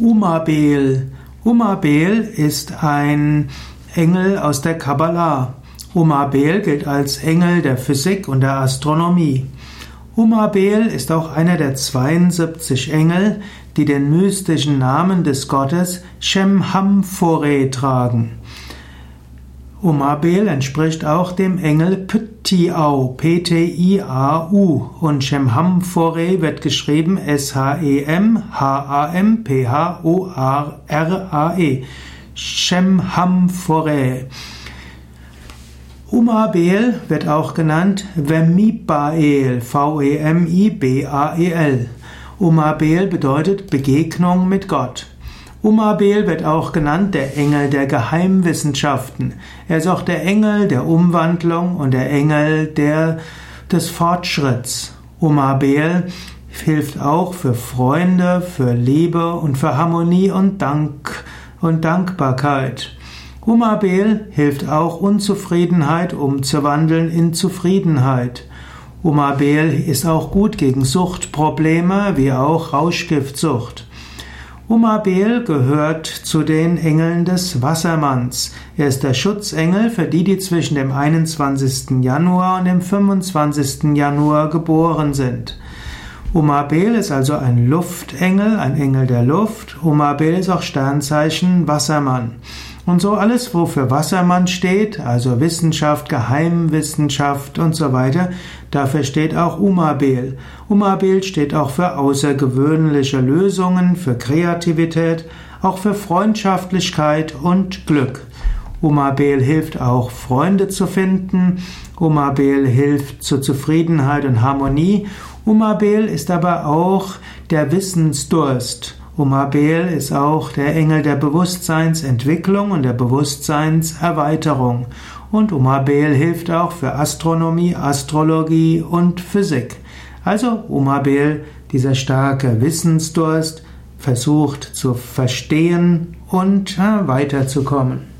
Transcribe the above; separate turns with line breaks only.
Umabel. Umabel ist ein Engel aus der Kabbalah. Umabel gilt als Engel der Physik und der Astronomie. Umabel ist auch einer der 72 Engel, die den mystischen Namen des Gottes Shemhamphore tragen. Umabel entspricht auch dem Engel Ptiau, P-T-I-A-U und Shemhamphore wird geschrieben S-H-E-M-H-A-M-P-H-O-R-A-E. Shemhamphore. Umabel wird auch genannt Vemibael, V-E-M-I-B-A-E-L. Umabel bedeutet Begegnung mit Gott. Umabel wird auch genannt der Engel der Geheimwissenschaften. Er ist auch der Engel der Umwandlung und der Engel der, des Fortschritts. Umabel hilft auch für Freunde, für Liebe und für Harmonie und Dank und Dankbarkeit. Umabel hilft auch Unzufriedenheit umzuwandeln in Zufriedenheit. Umabel ist auch gut gegen Suchtprobleme wie auch Rauschgiftsucht. Umabel gehört zu den Engeln des Wassermanns. Er ist der Schutzengel für die, die zwischen dem 21. Januar und dem 25. Januar geboren sind. Umabel ist also ein Luftengel, ein Engel der Luft. Umabel ist auch Sternzeichen Wassermann. Und so alles, wofür Wassermann steht, also Wissenschaft, Geheimwissenschaft und so weiter, dafür steht auch Umabel. Umabel steht auch für außergewöhnliche Lösungen, für Kreativität, auch für Freundschaftlichkeit und Glück. Umabel hilft auch, Freunde zu finden. Umabel hilft zur Zufriedenheit und Harmonie. Umabel ist aber auch der Wissensdurst. Umabel ist auch der Engel der Bewusstseinsentwicklung und der Bewusstseinserweiterung. Und Umabel hilft auch für Astronomie, Astrologie und Physik. Also Umabel, dieser starke Wissensdurst, versucht zu verstehen und weiterzukommen.